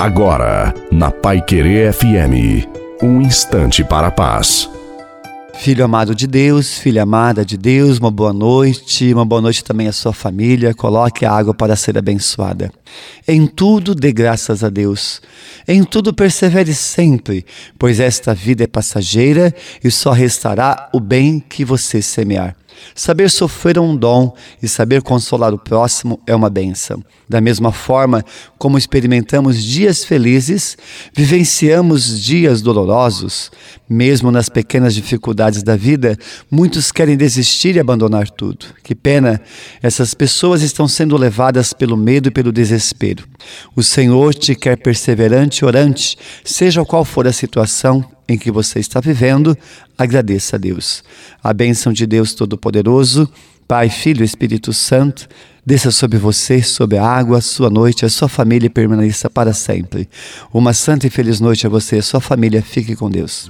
Agora, na Pai Querer FM, um instante para a paz. Filho amado de Deus, filha amada de Deus, uma boa noite, uma boa noite também à sua família. Coloque a água para ser abençoada. Em tudo dê graças a Deus. Em tudo persevere sempre, pois esta vida é passageira e só restará o bem que você semear. Saber sofrer é um dom e saber consolar o próximo é uma benção. Da mesma forma como experimentamos dias felizes, vivenciamos dias dolorosos. Mesmo nas pequenas dificuldades da vida, muitos querem desistir e abandonar tudo. Que pena, essas pessoas estão sendo levadas pelo medo e pelo desespero. O Senhor te quer perseverante e orante, seja qual for a situação, em que você está vivendo, agradeça a Deus. A bênção de Deus Todo-Poderoso, Pai, Filho e Espírito Santo, desça sobre você, sobre a água, a sua noite, a sua família permaneça para sempre. Uma santa e feliz noite a você e a sua família. Fique com Deus.